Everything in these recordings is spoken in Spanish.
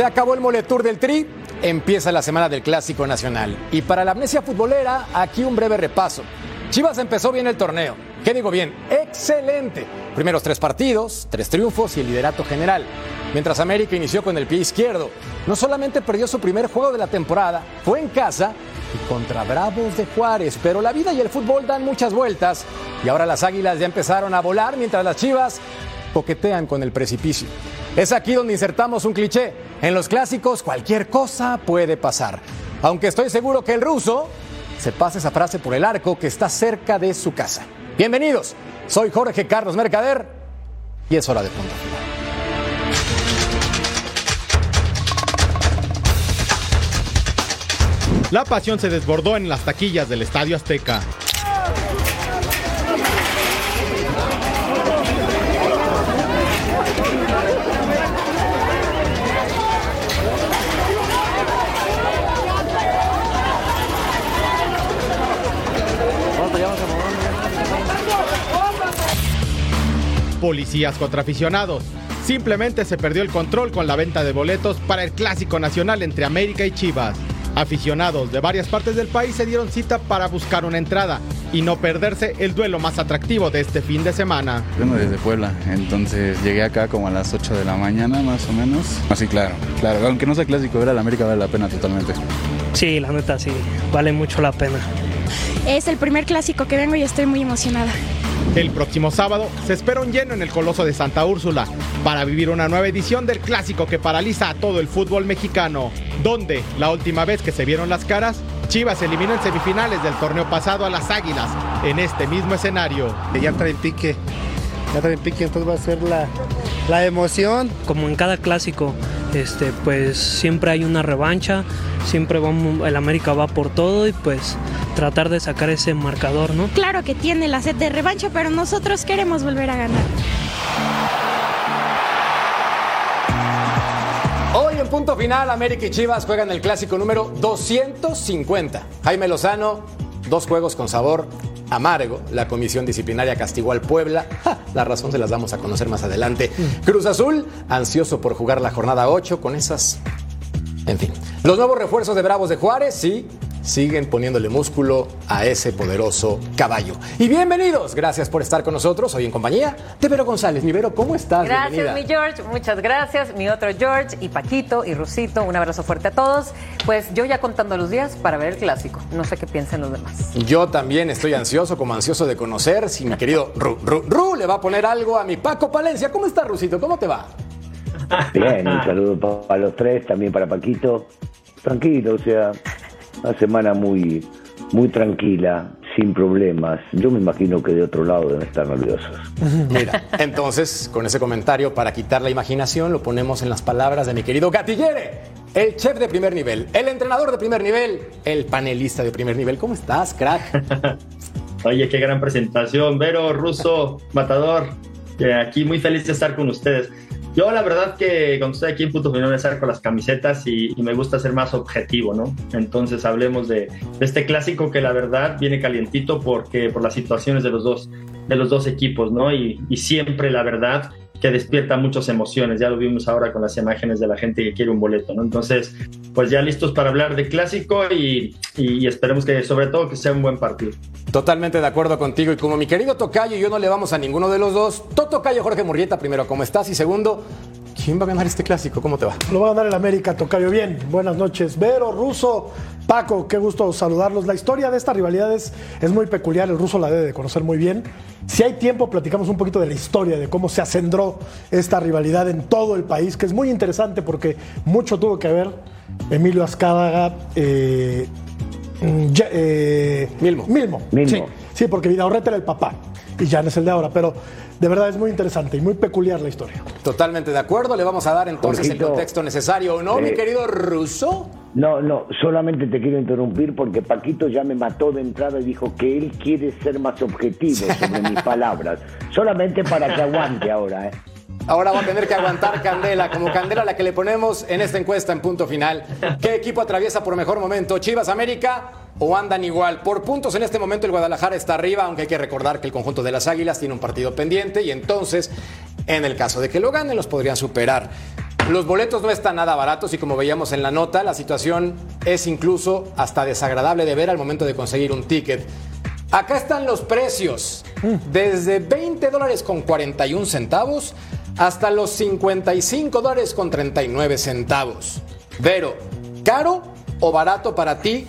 Se acabó el moletour del Tri, empieza la semana del Clásico Nacional. Y para la amnesia futbolera, aquí un breve repaso. Chivas empezó bien el torneo. ¿Qué digo bien? Excelente. Primeros tres partidos, tres triunfos y el liderato general. Mientras América inició con el pie izquierdo, no solamente perdió su primer juego de la temporada, fue en casa y contra Bravos de Juárez, pero la vida y el fútbol dan muchas vueltas y ahora las águilas ya empezaron a volar mientras las chivas coquetean con el precipicio. Es aquí donde insertamos un cliché. En los clásicos cualquier cosa puede pasar. Aunque estoy seguro que el ruso se pasa esa frase por el arco que está cerca de su casa. Bienvenidos, soy Jorge Carlos Mercader y es hora de punto La pasión se desbordó en las taquillas del Estadio Azteca. Policías contra aficionados. Simplemente se perdió el control con la venta de boletos para el Clásico Nacional entre América y Chivas. Aficionados de varias partes del país se dieron cita para buscar una entrada y no perderse el duelo más atractivo de este fin de semana. Vengo desde Puebla, entonces llegué acá como a las 8 de la mañana más o menos. Así claro, claro, aunque no sea clásico, ver a la América vale la pena totalmente. Sí, la neta sí, vale mucho la pena. Es el primer clásico que vengo y estoy muy emocionada. El próximo sábado se espera un lleno en el Coloso de Santa Úrsula para vivir una nueva edición del clásico que paraliza a todo el fútbol mexicano, donde la última vez que se vieron las caras, Chivas eliminó en semifinales del torneo pasado a las Águilas en este mismo escenario. Ya traen pique, ya traen pique, entonces va a ser la, la emoción. Como en cada clásico, este, pues siempre hay una revancha, siempre vamos, el América va por todo y pues tratar de sacar ese marcador, ¿no? Claro que tiene la sed de revancha, pero nosotros queremos volver a ganar. Hoy en punto final, América y Chivas juegan el clásico número 250. Jaime Lozano, dos juegos con sabor amargo. La comisión disciplinaria castigó al Puebla. la razón se las damos a conocer más adelante. Cruz Azul, ansioso por jugar la jornada 8 con esas... En fin. Los nuevos refuerzos de Bravos de Juárez, sí, siguen poniéndole músculo a ese poderoso caballo. Y bienvenidos, gracias por estar con nosotros hoy en compañía de Vero González. Mi Vero, ¿cómo estás? Gracias, Bienvenida. mi George, muchas gracias. Mi otro George y Paquito y Rusito, un abrazo fuerte a todos. Pues yo ya contando los días para ver el clásico. No sé qué piensen los demás. Yo también estoy ansioso, como ansioso de conocer si mi querido Ru, Ru, Ru le va a poner algo a mi Paco Palencia. ¿Cómo está, Rusito? ¿Cómo te va? Bien, un saludo para los tres, también para Paquito. Tranquilo, o sea, una semana muy, muy tranquila, sin problemas. Yo me imagino que de otro lado deben estar nerviosos. Mira, entonces, con ese comentario, para quitar la imaginación, lo ponemos en las palabras de mi querido Gatillere, el chef de primer nivel, el entrenador de primer nivel, el panelista de primer nivel. ¿Cómo estás, crack? Oye, qué gran presentación, Vero, Ruso, Matador. Eh, aquí muy feliz de estar con ustedes. Yo la verdad que cuando estoy aquí en Punto Final me saco las camisetas y, me gusta ser más objetivo, ¿no? Entonces hablemos de, este clásico que la verdad viene calientito porque por las situaciones de los dos, de los dos equipos, ¿no? Y siempre la verdad que despierta muchas emociones. Ya lo vimos ahora con las imágenes de la gente que quiere un boleto, ¿no? Entonces, pues ya listos para hablar de clásico y, y, esperemos que sobre todo que sea un buen partido. Totalmente de acuerdo contigo y como mi querido Tocayo y yo no le vamos a ninguno de los dos, Tocayo Jorge Murrieta, primero, ¿cómo estás? Y segundo, ¿quién va a ganar este clásico? ¿Cómo te va? Lo va a ganar el América, Tocayo. Bien, buenas noches. Vero, Ruso, Paco, qué gusto saludarlos. La historia de esta rivalidad es, es muy peculiar, el ruso la debe de conocer muy bien. Si hay tiempo, platicamos un poquito de la historia, de cómo se acendró esta rivalidad en todo el país, que es muy interesante porque mucho tuvo que ver Emilio Azcádaga. Eh, ya, eh, Milmo. Milmo. Milmo. Sí, sí, porque Vidaurreta era el papá y ya no es el de ahora, pero de verdad es muy interesante y muy peculiar la historia. Totalmente de acuerdo, le vamos a dar entonces Jorgito, el contexto necesario, ¿o no, eh, mi querido Ruso? No, no, solamente te quiero interrumpir porque Paquito ya me mató de entrada y dijo que él quiere ser más objetivo sobre mis palabras. Solamente para que aguante ahora, ¿eh? Ahora va a tener que aguantar Candela, como Candela la que le ponemos en esta encuesta en punto final. ¿Qué equipo atraviesa por mejor momento? ¿Chivas América o andan igual? Por puntos en este momento el Guadalajara está arriba, aunque hay que recordar que el conjunto de las Águilas tiene un partido pendiente y entonces, en el caso de que lo ganen, los podrían superar. Los boletos no están nada baratos y como veíamos en la nota, la situación es incluso hasta desagradable de ver al momento de conseguir un ticket. Acá están los precios, desde 20 dólares con 41 centavos hasta los 55 dólares con 39 centavos. Vero, ¿caro o barato para ti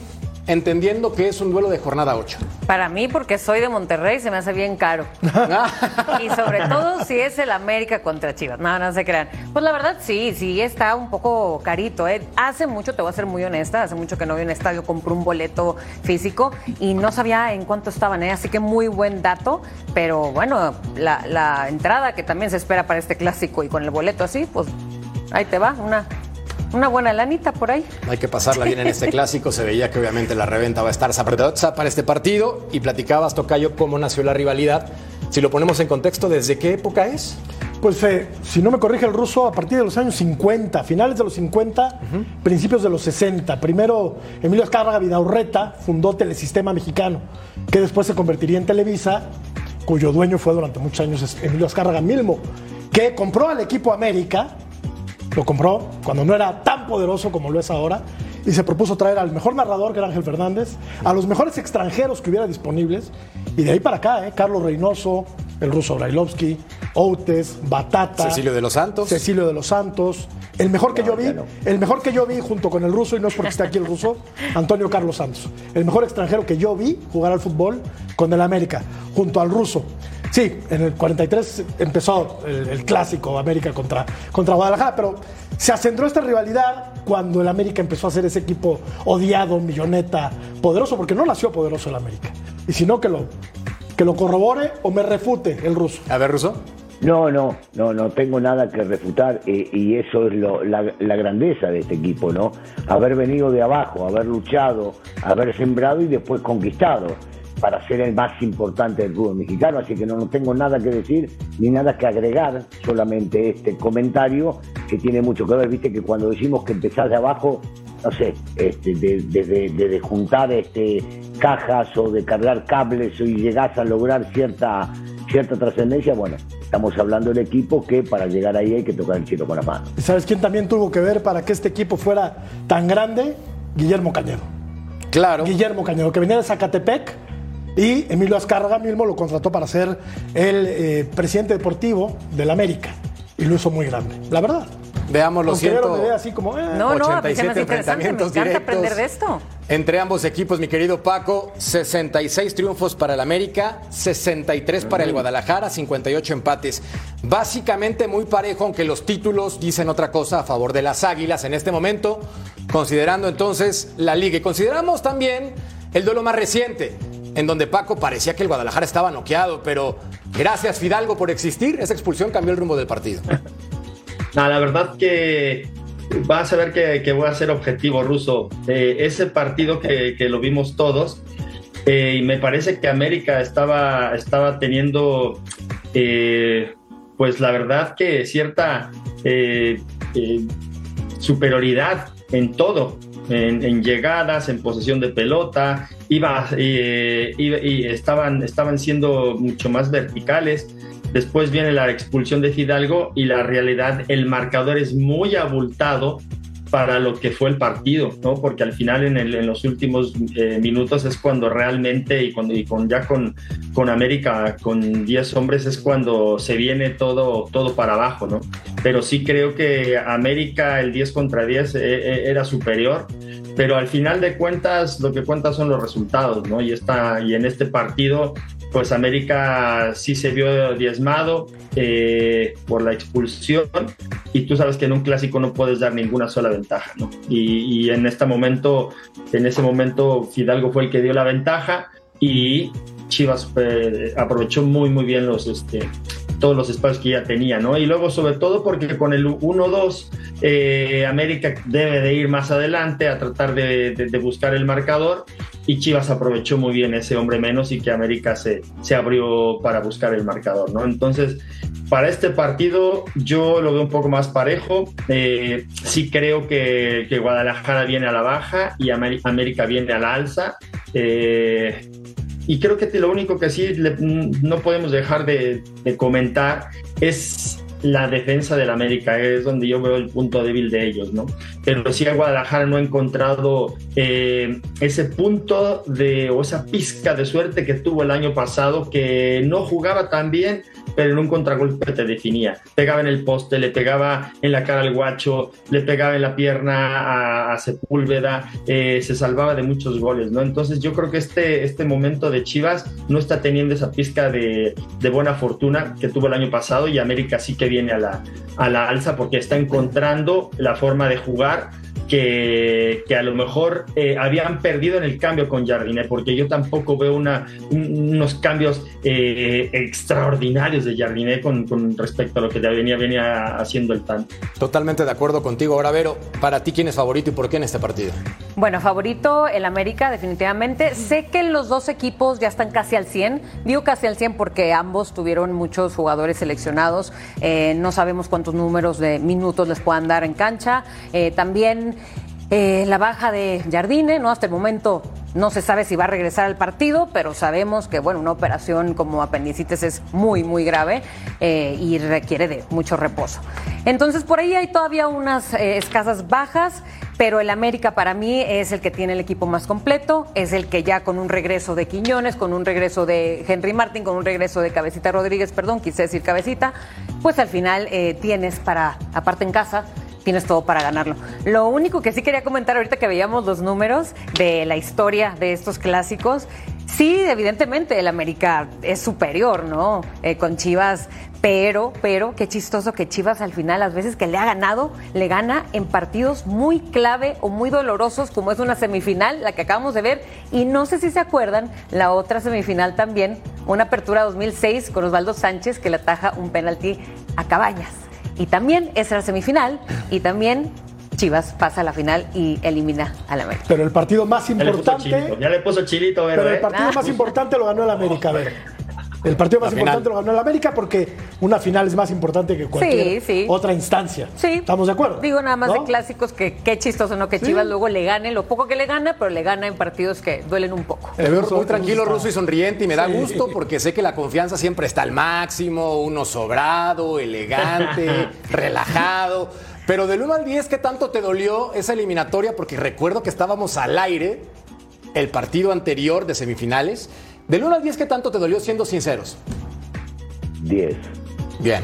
entendiendo que es un duelo de jornada 8? Para mí, porque soy de Monterrey, se me hace bien caro. y sobre todo si es el América contra Chivas. No, no se crean. Pues la verdad sí, sí está un poco carito. ¿eh? Hace mucho, te voy a ser muy honesta, hace mucho que no voy a un estadio, compré un boleto físico y no sabía en cuánto estaban, ¿eh? así que muy buen dato. Pero bueno, la, la entrada que también se espera para este clásico y con el boleto así, pues ahí te va, una una buena lanita por ahí. Hay que pasarla bien en este clásico. Se veía que obviamente la reventa va a estar sabrosa para este partido. Y platicabas, Tocayo, cómo nació la rivalidad. Si lo ponemos en contexto, ¿desde qué época es? Pues eh, si no me corrige el ruso, a partir de los años 50, finales de los 50, principios de los 60. Primero, Emilio Azcárraga Vidaurreta fundó Telesistema Mexicano, que después se convertiría en Televisa, cuyo dueño fue durante muchos años Emilio Azcárraga Milmo, que compró al equipo América lo compró cuando no era tan poderoso como lo es ahora y se propuso traer al mejor narrador, que era Ángel Fernández, a los mejores extranjeros que hubiera disponibles, y de ahí para acá, ¿eh? Carlos Reynoso, el ruso Brailovsky, Outes, Batata. Cecilio de los Santos. Cecilio de los Santos. El mejor que yo vi, el mejor que yo vi junto con el ruso, y no es porque esté aquí el ruso, Antonio Carlos Santos. El mejor extranjero que yo vi jugar al fútbol con el América, junto al ruso. Sí, en el 43 empezó el, clásico América contra, contra Guadalajara, pero se acendraó esta rivalidad cuando el América empezó a ser ese equipo odiado, milloneta, poderoso, porque no nació poderoso el América. Y si no, que lo, que lo corrobore o me refute el ruso. A ver, ruso. No, no, no, no tengo nada que refutar eh, y eso es lo, la, la, grandeza de este equipo, ¿no? Haber venido de abajo, haber luchado, haber sembrado y después conquistado para ser el más importante del fútbol mexicano, así que no, no tengo nada que decir ni nada que agregar, solamente este comentario que tiene mucho que ver, viste que cuando decimos que empezás de abajo, no sé, este, desde de, juntar este, cajas o de cargar cables y llegás a lograr cierta, cierta trascendencia, bueno, estamos hablando del equipo que para llegar ahí hay que tocar el cielo con la mano. ¿Y sabes quién también tuvo que ver para que este equipo fuera tan grande? Guillermo Cañedo. Claro. Guillermo Cañedo, que venía de Zacatepec y Emilio Azcárraga mismo lo contrató para ser el eh, presidente deportivo del América. Y lo hizo muy grande, la verdad. Veamos los así como, eh. no, no, 87 enfrentamientos me directos aprender de esto. Entre ambos equipos, mi querido Paco, 66 triunfos para el América, 63 para el Guadalajara, 58 empates. Básicamente muy parejo, aunque los títulos dicen otra cosa a favor de las Águilas en este momento, considerando entonces la liga. Y consideramos también el duelo más reciente, en donde Paco parecía que el Guadalajara estaba noqueado, pero gracias Fidalgo por existir, esa expulsión cambió el rumbo del partido. No, la verdad que vas a ver que, voy a ser objetivo ruso. Eh, ese partido que, lo vimos todos, eh, y me parece que América estaba, estaba teniendo, eh, pues la verdad que cierta superioridad en todo en, llegadas, en posesión de pelota, iba, eh, y estaban, estaban siendo mucho más verticales. Después viene la expulsión de Fidalgo y la realidad, el marcador es muy abultado para lo que fue el partido, ¿no? Porque al final en, el, en los últimos eh, minutos es cuando realmente y, cuando, y con, ya con, con América con 10 hombres es cuando se viene todo, todo para abajo, ¿no? Pero sí creo que América el 10 contra 10 eh, era superior pero al final de cuentas lo que cuenta son los resultados, ¿no? Y, esta, y en este partido, pues América sí se vio diezmado eh, por la expulsión y tú sabes que en un clásico no puedes dar ninguna sola ventaja, ¿no? Y, en este momento, en ese momento Fidalgo fue el que dio la ventaja y Chivas eh, aprovechó muy muy bien los este, todos los espacios que ya tenía, ¿no? Y luego, sobre todo, porque con el 1-2, eh, América debe de ir más adelante a tratar de, buscar el marcador y Chivas aprovechó muy bien ese hombre menos y que América se, se abrió para buscar el marcador, ¿no? Entonces, para este partido yo lo veo un poco más parejo. Eh, sí creo que, Guadalajara viene a la baja y América viene a la alza. Eh, y creo que lo único que sí no podemos dejar de, comentar es la defensa del América, es donde yo veo el punto débil de ellos, ¿no? Pero sí a Guadalajara no ha encontrado eh, ese punto de, o esa pizca de suerte que tuvo el año pasado, que no jugaba tan bien, pero en un contragolpe te definía. Pegaba en el poste, le pegaba en la cara al guacho, le pegaba en la pierna a, Sepúlveda, eh, se salvaba de muchos goles, ¿no? Entonces yo creo que este, este momento de Chivas no está teniendo esa pizca de, de buena fortuna que tuvo el año pasado y América sí que viene a la, a la alza porque está encontrando la forma de jugar que, que, a lo mejor eh, habían perdido en el cambio con Jardine, porque yo tampoco veo una, unos cambios eh, extraordinarios de Jardine con, con, respecto a lo que venía, venía haciendo el TAN. Totalmente de acuerdo contigo. Ahora, Vero, para ti, ¿quién es favorito y por qué en este partido? Bueno, favorito el América, definitivamente. Sé que los dos equipos ya están casi al 100. Digo casi al 100 porque ambos tuvieron muchos jugadores seleccionados. Eh, no sabemos cuántos números de minutos les puedan dar en cancha. también eh, la baja de Jardine, ¿no? Hasta el momento no se sabe si va a regresar al partido, pero sabemos que, bueno, una operación como apendicitis es muy, muy grave eh, y requiere de mucho reposo. Entonces, por ahí hay todavía unas eh, escasas bajas, pero el América para mí es el que tiene el equipo más completo, es el que ya con un regreso de Quiñones, con un regreso de Henry Martin, con un regreso de Cabecita Rodríguez, perdón, quise decir Cabecita, pues al final tienes para, aparte en casa, tienes todo para ganarlo. Lo único que sí quería comentar ahorita que veíamos los números de la historia de estos clásicos, sí, evidentemente el América es superior, ¿no? Eh, con Chivas, pero, pero, qué chistoso que Chivas al final, las veces que le ha ganado, le gana en partidos muy clave o muy dolorosos, como es una semifinal, la que acabamos de ver, y no sé si se acuerdan, la otra semifinal también, una apertura 2006 con Osvaldo Sánchez que le ataja un penalti a Cabañas. Y también es la semifinal y también Chivas pasa a la final y elimina al América. Pero el partido más importante. Ya le puso chilito, Pero el partido ah. más importante lo ganó el América, a ver. El partido más importante lo ganó el América porque una final es más importante que cualquier otra instancia. Sí. ¿Estamos de acuerdo? Digo nada más de clásicos que qué chistoso, ¿no? Que Chivas luego le gane lo poco que le gana, pero le gana en partidos que duelen un poco. Te veo muy tranquilo, ruso y sonriente y me da gusto porque sé que la confianza siempre está al máximo, uno sobrado, elegante, relajado. Pero del 1 al 10, ¿qué tanto te dolió esa eliminatoria? Porque recuerdo que estábamos al aire el partido anterior de semifinales del 1 al 10, ¿qué tanto te dolió siendo sinceros? 10. Bien.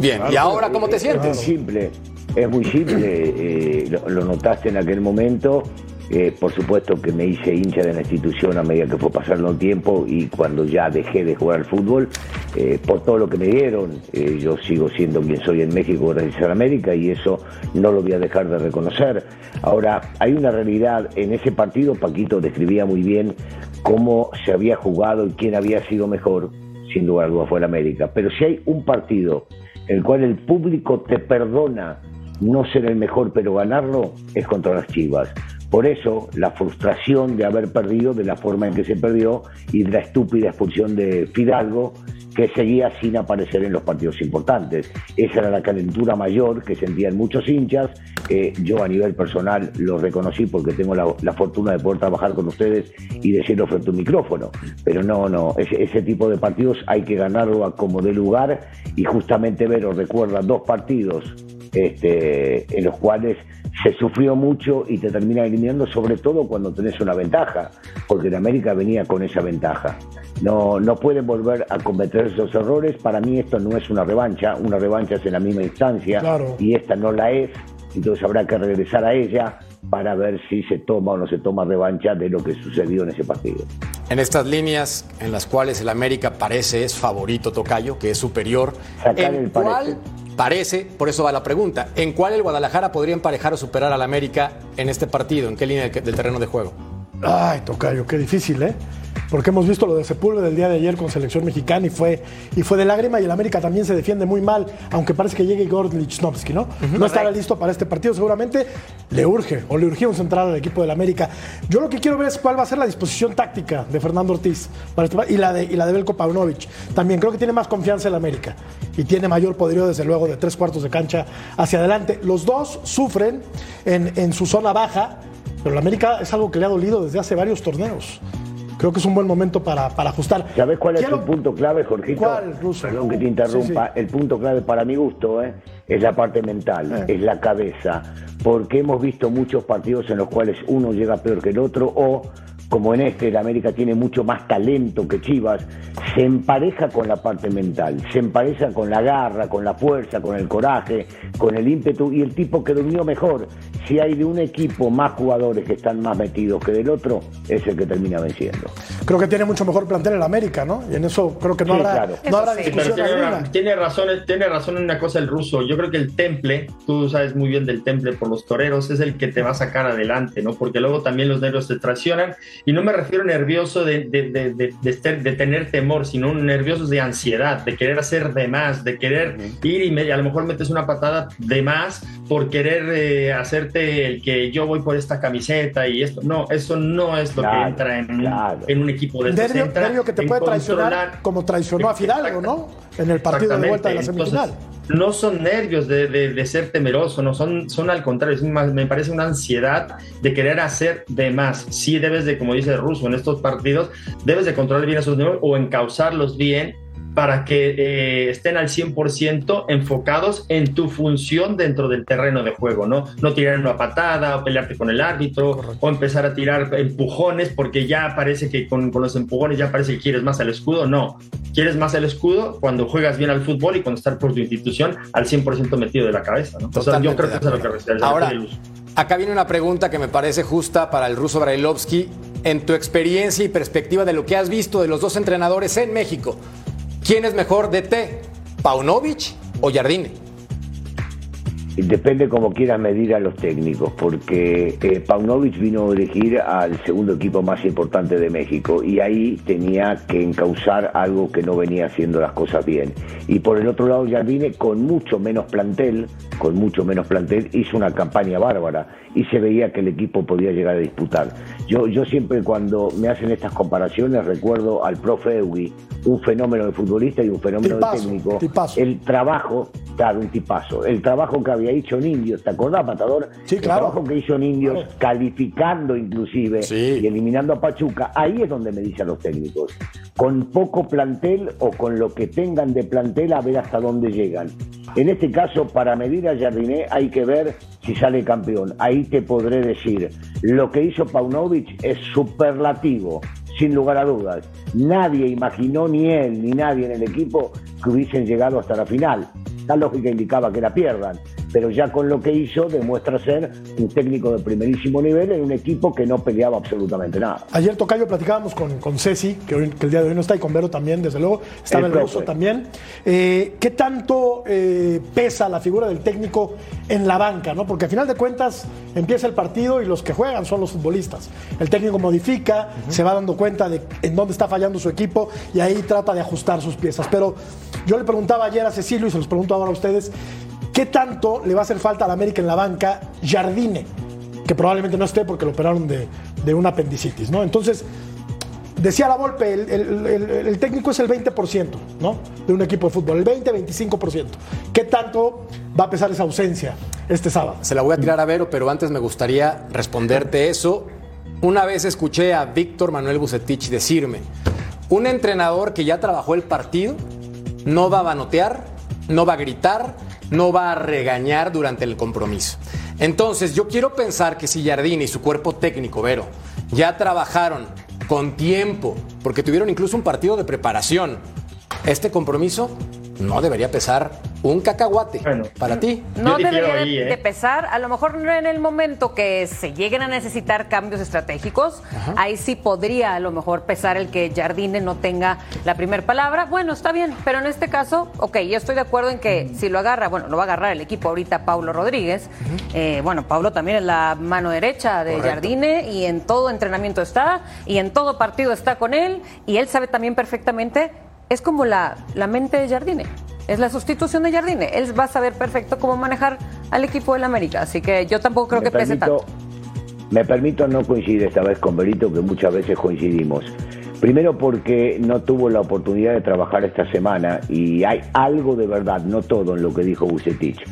Bien. ¿Y ahora cómo te sientes? Es muy simple. Es muy simple. Eh, lo, notaste en aquel momento. Eh, por supuesto que me hice hincha de la institución a medida que fue pasando el tiempo y cuando ya dejé de jugar al fútbol, eh, por todo lo que me dieron, yo sigo siendo quien soy en México gracias a América y eso no lo voy a dejar de reconocer. Ahora, hay una realidad en ese partido, Paquito describía muy bien cómo se había jugado y quién había sido mejor, sin lugar a dudas fue el América. Pero si hay un partido en el cual el público te perdona no ser el mejor, pero ganarlo, es contra las Chivas. Por eso, la frustración de haber perdido de la forma en que se perdió y de la estúpida expulsión de Fidalgo, que seguía sin aparecer en los partidos importantes. Esa era la calentura mayor que sentían muchos hinchas. yo a nivel personal lo reconocí porque tengo la, fortuna de poder trabajar con ustedes y decirlo frente a un micrófono. Pero no, no, ese, ese tipo de partidos hay que ganarlo a como de lugar y justamente Vero recuerda dos partidos este, en los cuales se sufrió mucho y te termina eliminando, sobre todo cuando tenés una ventaja, porque en América venía con esa ventaja. No, no pueden volver a cometer esos errores. Para mí esto no es una revancha, una revancha es en la misma instancia y esta no la es, entonces habrá que regresar a ella para ver si se toma o no se toma revancha de lo que sucedió en ese partido. En estas líneas en las cuales el América parece es favorito Tocayo, que es superior, Sacar ¿en el cuál parece, por eso va la pregunta, ¿en cuál el Guadalajara podría emparejar o superar al América en este partido? ¿En qué línea del terreno de juego? Ay, Tocayo, qué difícil, ¿eh? Porque hemos visto lo de Sepúlveda del día de ayer con selección mexicana y fue, y fue de lágrima y el América también se defiende muy mal, aunque parece que llegue Igor Lichnowsky, ¿no? no estará listo para este partido, seguramente le urge o le urgió un central al equipo del América. Yo lo que quiero ver es cuál va a ser la disposición táctica de Fernando Ortiz para este y, la de, y la de Belko Paunovic. También creo que tiene más confianza el América y tiene mayor poderío, desde luego, de tres cuartos de cancha hacia adelante. Los dos sufren en, en su zona baja, pero el América es algo que le ha dolido desde hace varios torneos. Creo que es un buen momento para, para ajustar. ¿Sabes cuál es el punto clave, Jorgito? ¿Cuál, Russo? Perdón que te interrumpa. Sí, sí. El punto clave para mi gusto ¿eh? es la parte mental, Eh. es la cabeza. Porque hemos visto muchos partidos en los cuales uno llega peor que el otro o... Como en este, el América tiene mucho más talento que Chivas, se empareja con la parte mental, se empareja con la garra, con la fuerza, con el coraje, con el ímpetu y el tipo que durmió mejor. Si hay de un equipo más jugadores que están más metidos que del otro, es el que termina venciendo. Creo que tiene mucho mejor plantel el América, ¿no? Y en eso creo que no Sí, habrá, claro. no habrá sí. Sí, pero discusión tiene, alguna. tiene razón, tiene razón en una cosa el ruso. Yo creo que el temple, tú sabes muy bien del temple por los toreros, es el que te va a sacar adelante, ¿no? Porque luego también los nervios te traicionan. Y no me refiero nervioso de, de, de, de, de estar- de tener temor, sino nerviosos de ansiedad, de querer hacer de más, de querer ir y me- a lo mejor metes una patada de más por querer eh, hacerte el que yo voy por esta camiseta y esto. No, eso no es lo que entra en, claro. en un equipo de estos. Nervio, Entra nervio que te puede traicionar como traicionó a Fidalgo, ¿no? En el partido de vuelta de la semifinal. Entonces, no son nervios de, de- de ser temeroso, no son, son al contrario, es más- me parece una ansiedad de querer hacer de más. Sí debes de, como dice Russo, en estos partidos, debes de controlar bien esos nervios o encauzarlos bien para que eh, estén al 100% enfocados en tu función dentro del terreno de juego, ¿no? No tirar una patada o pelearte con el árbitro o empezar a tirar empujones porque ya parece que con, con los empujones ya parece que quieres más al escudo. No, quieres más el escudo cuando juegas bien al fútbol y cuando estás por tu institución al 100% metido de la cabeza, ¿no? O sea, yo creo que eso es lo que Ahora, acá viene una pregunta que me parece justa para el ruso Brailovsky. En tu experiencia y perspectiva de lo que has visto de los dos entrenadores en México, ¿quién es mejor DT? ¿Paunovic o Jardine? Depende cómo quieras medir a los técnicos, porque eh, Paunovic vino a dirigir al segundo equipo más importante de México y ahí tenía que encauzar algo que no venía haciendo las cosas bien. Y por el otro lado, Jardine, con mucho menos plantel, con mucho menos plantel, hizo una campaña bárbara y se veía que el equipo podía llegar a disputar. Yo, yo siempre cuando me hacen estas comparaciones recuerdo al profe Eugui, un fenómeno de futbolista y un fenómeno Tipazo, de técnico. tipazo. El trabajo, claro, un tipazo. El trabajo que había hecho en Indios, ¿te acordás, Matador? Sí, El claro. trabajo que hizo en Indios, Claro. calificando inclusive Sí. y eliminando a Pachuca, ahí es donde me dicen los técnicos. Con poco plantel o con lo que tengan de plantel, a ver hasta dónde llegan. En este caso, para medir a Jardiné hay que ver si sale campeón. Ahí te podré decir, lo que hizo Paunovic es superlativo, sin lugar a dudas. Nadie imaginó, ni él, ni nadie en el equipo, que hubiesen llegado hasta la final. La lógica indicaba que la pierdan, pero ya con lo que hizo demuestra ser un técnico de primerísimo nivel en un equipo que no peleaba absolutamente nada. Ayer Tocayo platicábamos con, con Ceci, que, hoy- que el día de hoy no está, y con Vero también, desde luego. Estaba El también. Eh, ¿Qué tanto eh, pesa la figura del técnico en la banca? ¿no? Porque al final de cuentas empieza el partido y los que juegan son los futbolistas. El técnico modifica, se va dando cuenta de en dónde está fallando su equipo y ahí trata de ajustar sus piezas. Pero yo le preguntaba ayer a Cecilio y se los pregunto ahora a ustedes, ¿qué tanto le va a hacer falta al América en la banca Jardine? Que probablemente no esté porque lo operaron de, de un apendicitis, ¿no? Entonces, Decía la Volpe, el, el- el- el técnico es el 20%, ¿no? De un equipo de fútbol, el 20-25%. ¿Qué tanto va a pesar esa ausencia este sábado? Se la voy a tirar a Vero, pero antes me gustaría responderte eso. Una vez escuché a Víctor Manuel Bucetich decirme, un entrenador que ya trabajó el partido no va a banotear, no va a gritar, no va a regañar durante el compromiso. Entonces, yo quiero pensar que si Jardín y su cuerpo técnico, Vero, ya trabajaron con tiempo, porque tuvieron incluso un partido de preparación, este compromiso no debería pesar un cacahuate Bueno. para ti. No debería ahí, ¿eh? de pesar, a lo mejor no en el momento que se lleguen a necesitar cambios estratégicos, ahí sí podría a lo mejor pesar el que Jardine no tenga la primera palabra. Bueno, está bien, pero en este caso, ok, yo estoy de acuerdo en que si lo agarra, bueno, lo va a agarrar el equipo ahorita Paulo Rodríguez. Eh, bueno, Paulo también es la mano derecha de. Jardine y en todo entrenamiento está y en todo partido está con él y él sabe también perfectamente, es como la, la mente de Jardine. Es la sustitución de Jardine. Él va a saber perfecto cómo manejar al equipo del América. Así que yo tampoco creo me que pese permito, tanto. Me permito no coincidir esta vez con Berito, que muchas veces coincidimos. Primero porque no tuvo la oportunidad de trabajar esta semana y hay algo de verdad, no todo en lo que dijo Bucetich.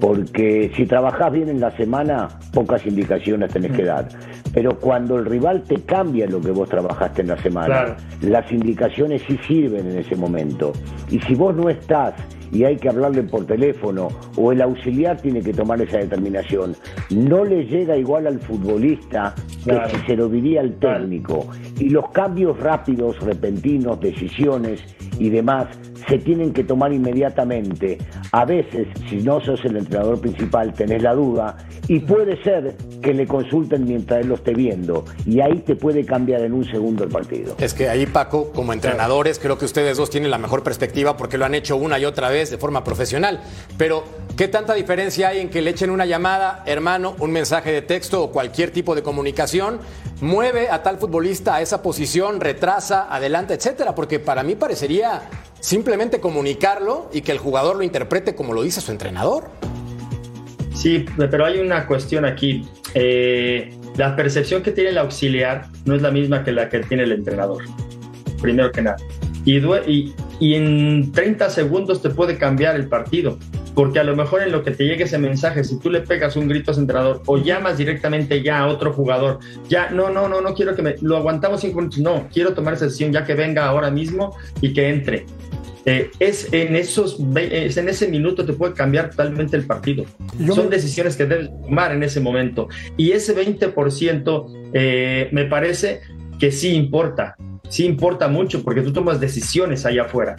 Porque si trabajás bien en la semana, pocas indicaciones tenés que dar. Pero cuando el rival te cambia lo que vos trabajaste en la semana, Claro. las indicaciones sí sirven en ese momento. Y si vos no estás y hay que hablarle por teléfono o el auxiliar tiene que tomar esa determinación, no le llega igual al futbolista Claro. que si se lo diría al técnico. Y los cambios rápidos, repentinos, decisiones y demás se tienen que tomar inmediatamente. A veces, si no sos el entrenador principal, tenés la duda y puede ser que le consulten mientras él lo esté viendo y ahí te puede cambiar en un segundo el partido. Es que ahí, Paco, como entrenadores, creo que ustedes dos tienen la mejor perspectiva porque lo han hecho una y otra vez de forma profesional. Pero, ¿qué tanta diferencia hay en que le echen una llamada, hermano, un mensaje de texto o cualquier tipo de comunicación? Mueve a tal futbolista a esa posición, retrasa, adelanta, etcétera. Porque para mí parecería simplemente comunicarlo y que el jugador lo interprete como lo dice su entrenador. Sí, pero hay una cuestión aquí. Eh, la percepción que tiene el auxiliar no es la misma que la que tiene el entrenador, primero que nada. Y, y, y en 30 segundos te puede cambiar el partido, porque a lo mejor en lo que te llegue ese mensaje, si tú le pegas un grito a ese entrenador o llamas directamente ya a otro jugador, ya, no, no, no, no quiero que me, lo aguantamos cinco minutos, no, quiero tomar esa decisión ya que venga ahora mismo y que entre. Eh, es en esos es en ese minuto te puede cambiar totalmente el partido. Yo Son me- decisiones que debes tomar en ese momento. Y ese 20% eh, me parece que sí importa, sí importa mucho porque tú tomas decisiones allá afuera.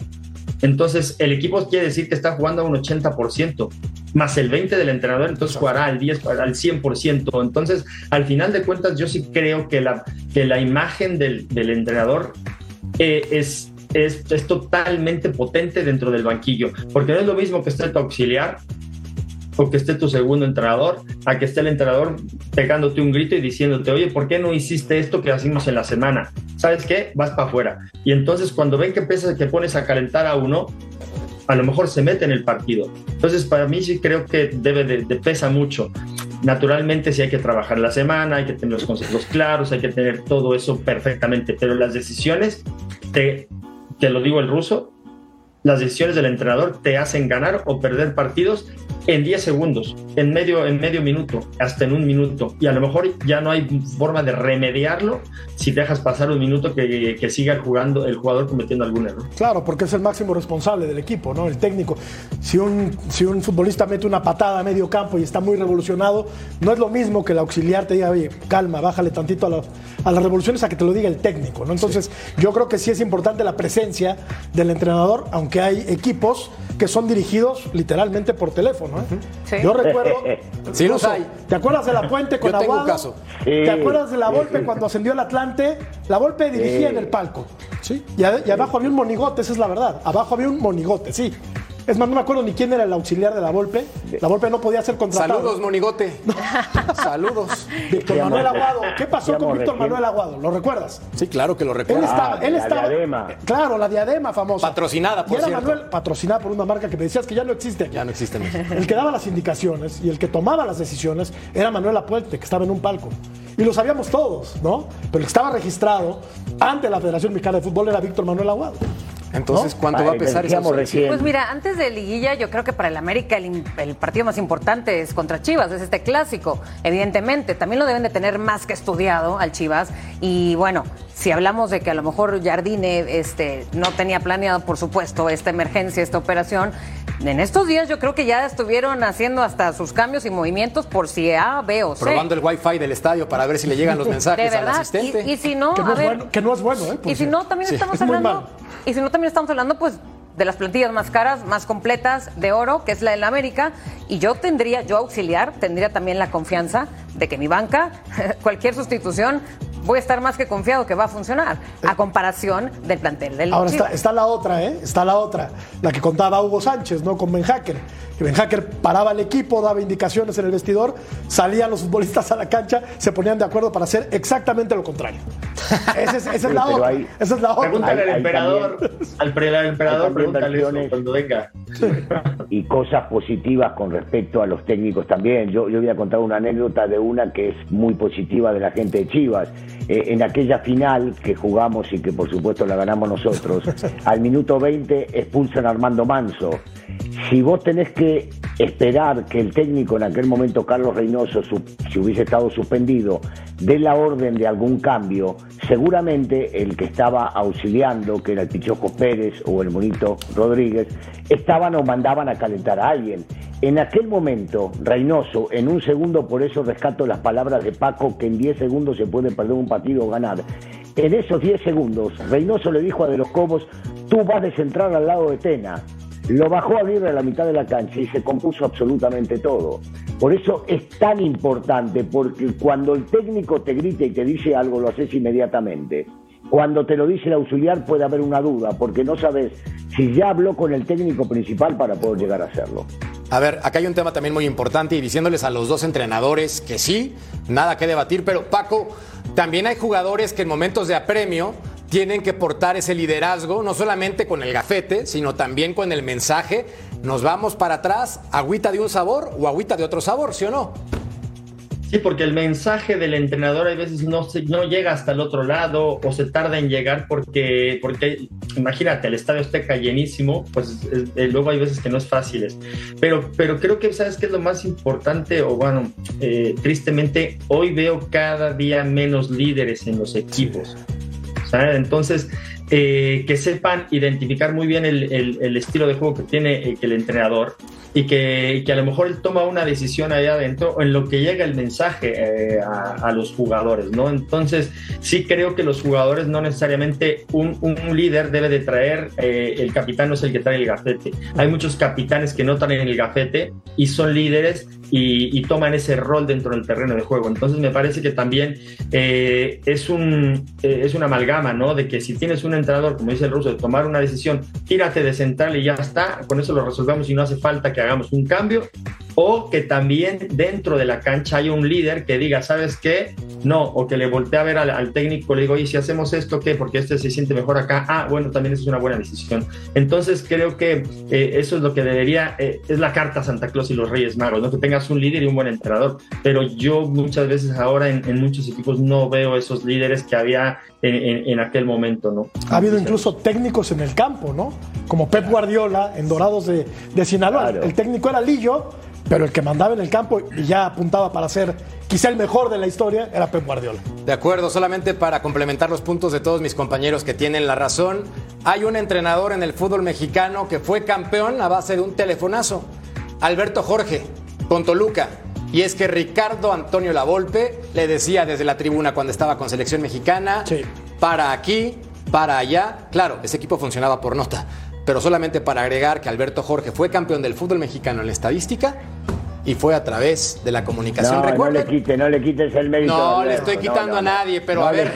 Entonces, el equipo quiere decir que está jugando a un 80%, más el 20% del entrenador, entonces jugará al 10, al 100%. Entonces, al final de cuentas, yo sí creo que la, que la imagen del, del entrenador eh, es, es, es totalmente potente dentro del banquillo, porque no es lo mismo que esté tu auxiliar o que esté tu segundo entrenador, a que esté el entrenador pegándote un grito y diciéndote, oye, ¿por qué no hiciste esto que hacemos en la semana? ¿Sabes qué? Vas para afuera. Y entonces cuando ven que empiezas, que pones a calentar a uno, a lo mejor se mete en el partido. Entonces, para mí sí creo que debe de, de pesa mucho. Naturalmente sí hay que trabajar la semana, hay que tener los conceptos claros, hay que tener todo eso perfectamente, pero las decisiones, te, te lo digo el ruso, las decisiones del entrenador te hacen ganar o perder partidos en 10 segundos, en medio, en medio minuto, hasta en un minuto. Y a lo mejor ya no hay forma de remediarlo si dejas pasar un minuto que, que siga jugando el jugador cometiendo algún error. Claro, porque es el máximo responsable del equipo, ¿no? El técnico. Si un, si un futbolista mete una patada a medio campo y está muy revolucionado, no es lo mismo que el auxiliar te diga, oye, calma, bájale tantito a, la- a las revoluciones a que te lo diga el técnico, ¿no? Entonces, yo creo que sí es importante la presencia del entrenador, aunque hay equipos que son dirigidos literalmente por teléfono. ¿eh? Sí. Yo recuerdo. Sí los hay. ¿Te acuerdas de la Puente con Yo tengo Aguado? caso. ¿Te Sí. acuerdas de la Volpe cuando ascendió el Atlante? La Volpe dirigía Sí. en el palco. Sí. Y, a- y abajo había un monigote, esa es la verdad. Abajo había un monigote, sí. Es más, no me acuerdo ni quién era el auxiliar de la Volpe. La Volpe no podía ser contratado. Saludos, Monigote. Saludos. Víctor Manuel Aguado. ¿Qué pasó con Víctor. Manuel Aguado? ¿Lo recuerdas? Sí, claro que lo Él recuerdo. estaba, Ah, él la estaba. diadema. Claro, la diadema famosa. Patrocinada, por y era cierto. Manuel, patrocinada por una marca que me decías que ya no existe. Ya no existen. El que daba las indicaciones y el que tomaba las decisiones era Manuel Apuente, que estaba en un palco. Y lo sabíamos todos, ¿no? Pero el que estaba registrado ante la Federación Mexicana de Fútbol era Víctor Manuel Aguado. Entonces, ¿cuánto va a pesar ausencia? recién. Pues mira, antes de liguilla, yo creo que para el América el, el partido más importante es contra Chivas, es este clásico, evidentemente. También lo deben de tener más que estudiado al Chivas. Y bueno, si hablamos de que a lo mejor Jardine este, no tenía planeado, por supuesto, esta emergencia, esta operación, en estos días yo creo que ya estuvieron haciendo hasta sus cambios y movimientos por si A, B o C. Probando el wifi del estadio para ver si le llegan los de mensajes al asistente. Y, y si no, Que no, a es ver, bueno, que no es bueno, ¿eh? Por y si cierto. no, también Sí. estamos hablando. Y si no, también estamos hablando, pues, de las plantillas más caras, más completas de oro, que es la del América. Y yo tendría, yo auxiliar, tendría también la confianza de que mi banca, cualquier sustitución, voy a estar más que confiado que va a funcionar, a comparación del plantel del Ahora está, está la otra, ¿eh? Está la otra, la que contaba Hugo Sánchez, ¿no? Con Ben Hacker. Que Ben Hacker paraba el equipo, daba indicaciones en el vestidor, salían los futbolistas a la cancha, se ponían de acuerdo para hacer exactamente lo contrario. Esa es, esa es Sí, la otra. hay- Esa es la otra. Pregúntale Hay- al emperador, también- al, emperador, pregúntale eso cuando venga. y cosas positivas con respecto a los técnicos también. Yo, yo voy a contar una anécdota de una que es muy positiva de la gente de Chivas. Eh, en aquella final que jugamos y que por supuesto la ganamos nosotros, al minuto 20 expulsan a Armando Manso. Si vos tenés que esperar que el técnico en aquel momento, Carlos Reynoso, si hubiese estado suspendido, dé la orden de algún cambio, seguramente el que estaba auxiliando, que era el Pichoco Pérez o el Monito Rodríguez, estaban o mandaban a calentar a alguien. En aquel momento, Reynoso, en un segundo, por eso rescato las palabras de Paco, que en 10 segundos se puede perder un partido o ganar. En esos 10 segundos, Reynoso le dijo a De los Cobos, tú vas de central al lado de Tena. Lo bajó a Aguirre a la mitad de la cancha y se compuso absolutamente todo. Por eso es tan importante, porque cuando el técnico te grita y te dice algo, lo haces inmediatamente. Cuando te lo dice el auxiliar puede haber una duda, porque no sabes si ya habló con el técnico principal para poder llegar a hacerlo. A ver, acá hay un tema también muy importante y diciéndoles a los dos entrenadores que sí, nada que debatir, pero Paco, también hay jugadores que en momentos de apremio tienen que portar ese liderazgo, no solamente con el gafete, sino también con el mensaje. Nos vamos para atrás, agüita de un sabor o agüita de otro sabor, ¿sí o no? Sí, porque el mensaje del entrenador a veces no, no llega hasta el otro lado o se tarda en llegar porque, porque imagínate, el estadio está llenísimo, pues eh, luego hay veces que no es fácil. Pero, pero creo que, ¿sabes qué es lo más importante? O bueno, eh, tristemente, hoy veo cada día menos líderes en los equipos. Entonces, eh, que sepan identificar muy bien el, estilo de juego que tiene el entrenador y que, a lo mejor él toma una decisión allá adentro en lo que llega el mensaje eh, a, los jugadores, ¿no? Entonces, sí creo que los jugadores no necesariamente un, líder debe de traer, eh, el capitán no es el que trae el gafete. Hay muchos capitanes que no traen el gafete y son líderes y, toman ese rol dentro del terreno de juego. Entonces, me parece que también eh, es, un, es una amalgama, ¿no? De que si tienes un entrenador, como dice el ruso, de tomar una decisión, tírate de central y ya está, con eso lo resolvemos y no hace falta que hagamos un cambio o que también dentro de la cancha haya un líder que diga, ¿sabes qué? No, o que le voltee a ver al, técnico, le digo, oye, si hacemos esto, ¿qué? Porque este se siente mejor acá. Ah, bueno, también es una buena decisión. Entonces creo que eh, eso es lo que debería, eh, es la carta Santa Claus y los Reyes Magos, ¿no? Que tengas un líder y un buen entrenador. Pero yo muchas veces ahora en, muchos equipos no veo esos líderes que había en, aquel momento, ¿no? Ha habido incluso técnicos en el campo, ¿no? Como Pep Guardiola en Dorados de, de Sinaloa. El técnico era Lillo pero el que mandaba en el campo y ya apuntaba para ser quizá el mejor de la historia era Pep Guardiola. De acuerdo, solamente para complementar los puntos de todos mis compañeros que tienen la razón, hay un entrenador en el fútbol mexicano que fue campeón a base de un telefonazo, Alberto Jorge, con Toluca. Y es que Ricardo Antonio Lavolpe le decía desde la tribuna cuando estaba con selección mexicana, para aquí, para allá. Claro, ese equipo funcionaba por nota, pero solamente para agregar que Alberto Jorge fue campeón del fútbol mexicano en la estadística y fue a través de la comunicación. No, no le quites, no le quites el mérito. No, le estoy quitando a nadie, pero a ver,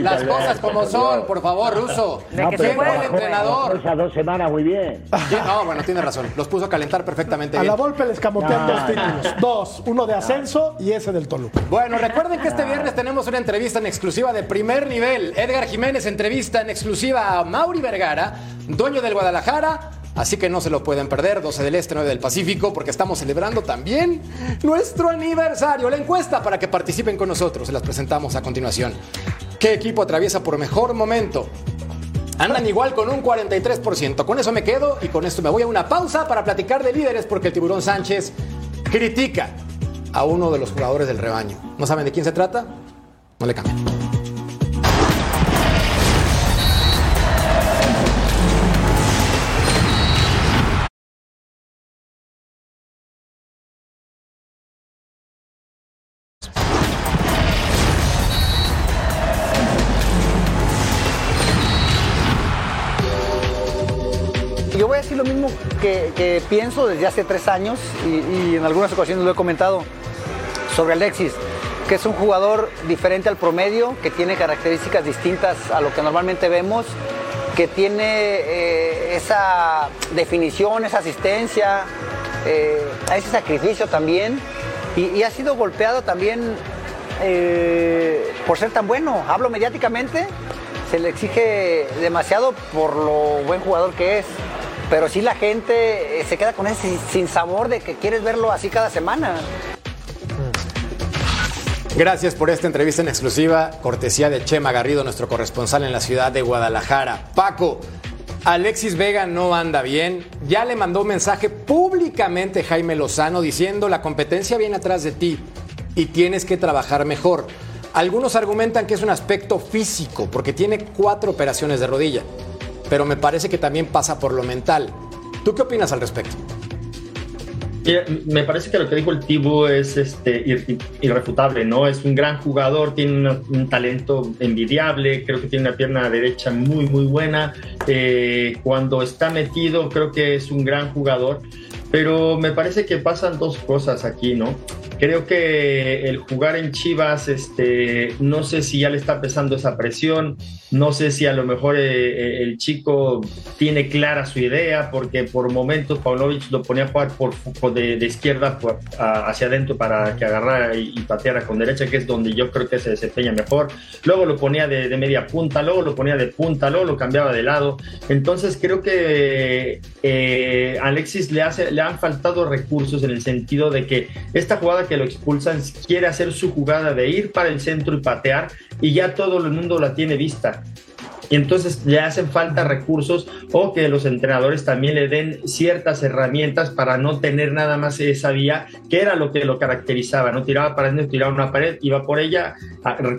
las cosas como son, por favor, Ruso. Se fue el entrenador? Esas dos semanas muy bien. no, bueno, tiene razón. Los puso a calentar perfectamente. A la Volpe les camotean dos títulos. Dos, uno de ascenso y ese del Toluca. Bueno, recuerden que este viernes tenemos una entrevista en exclusiva de primer nivel. Edgar Jiménez entrevista en exclusiva a Mauri Vergara, dueño del Guadalajara Así que no se lo pueden perder, 12 del Este, 9 del Pacífico, porque estamos celebrando también nuestro aniversario. La encuesta para que participen con nosotros, se las presentamos a continuación. ¿Qué equipo atraviesa por mejor momento? Andan igual con un 43%. Con eso me quedo y con esto me voy a una pausa para platicar de líderes porque el tiburón Sánchez critica a uno de los jugadores del rebaño. ¿No saben de quién se trata? No le cambien. Pienso desde hace tres años y, en algunas ocasiones lo he comentado sobre Alexis, que es un jugador diferente al promedio, que tiene características distintas a lo que normalmente vemos, que tiene eh, esa definición, esa asistencia, eh, ese sacrificio también, y, ha sido golpeado también eh, por ser tan bueno. Hablo mediáticamente, se le exige demasiado por lo buen jugador que es pero sí la gente eh, se queda con ese sin sabor de que quieres verlo así cada semana. Gracias por esta entrevista en exclusiva, cortesía de Chema Garrido, nuestro corresponsal en la ciudad de Guadalajara. Paco, Alexis Vega no anda bien. Ya le mandó un mensaje públicamente Jaime Lozano diciendo la competencia viene atrás de ti y tienes que trabajar mejor. Algunos argumentan que es un aspecto físico porque tiene cuatro operaciones de rodilla, pero me parece que también pasa por lo mental. ¿Tú qué opinas al respecto? Me parece que lo que dijo el Tibu es este, irrefutable, ¿no? Es un gran jugador, tiene un, talento envidiable, creo que tiene una pierna derecha muy, muy buena. Eh, cuando está metido, creo que es un gran jugador. Pero me parece que pasan dos cosas aquí, ¿no? Creo que el jugar en Chivas, este, no sé si ya le está pesando esa presión, no sé si a lo mejor eh, eh, el chico tiene clara su idea, porque por momentos Pavlovich lo ponía a jugar por, de, izquierda hacia adentro para que agarrara y, pateara con derecha, que es donde yo creo que se desempeña mejor. Luego lo ponía de, media punta, luego lo ponía de punta, luego lo cambiaba de lado. Entonces creo que eh, Alexis le, hace, le han faltado recursos en el sentido de que esta jugada que que lo expulsan quiere hacer su jugada de ir para el centro y patear y ya todo el mundo la tiene vista y entonces le hacen falta recursos o que los entrenadores también le den ciertas herramientas para no tener nada más esa vía, que era lo que lo caracterizaba, ¿no? Tiraba para adentro, tiraba una pared, iba por ella,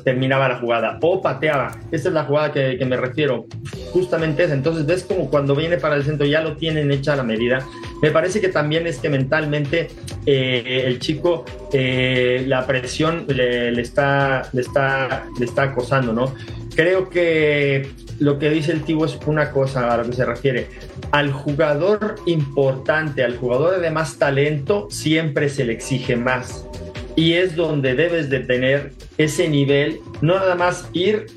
terminaba la jugada, o pateaba. Esta es la jugada que, me refiero, justamente esa. Entonces ves como cuando viene para el centro ya lo tienen hecha la medida. Me parece que también es que mentalmente eh, el chico, eh, la presión le, le, está, le, está, le está acosando, ¿no? Creo que lo que dice el Tibo es una cosa a lo que se refiere. Al jugador importante, al jugador de más talento, siempre se le exige más. Y es donde debes de tener ese nivel, no nada más ir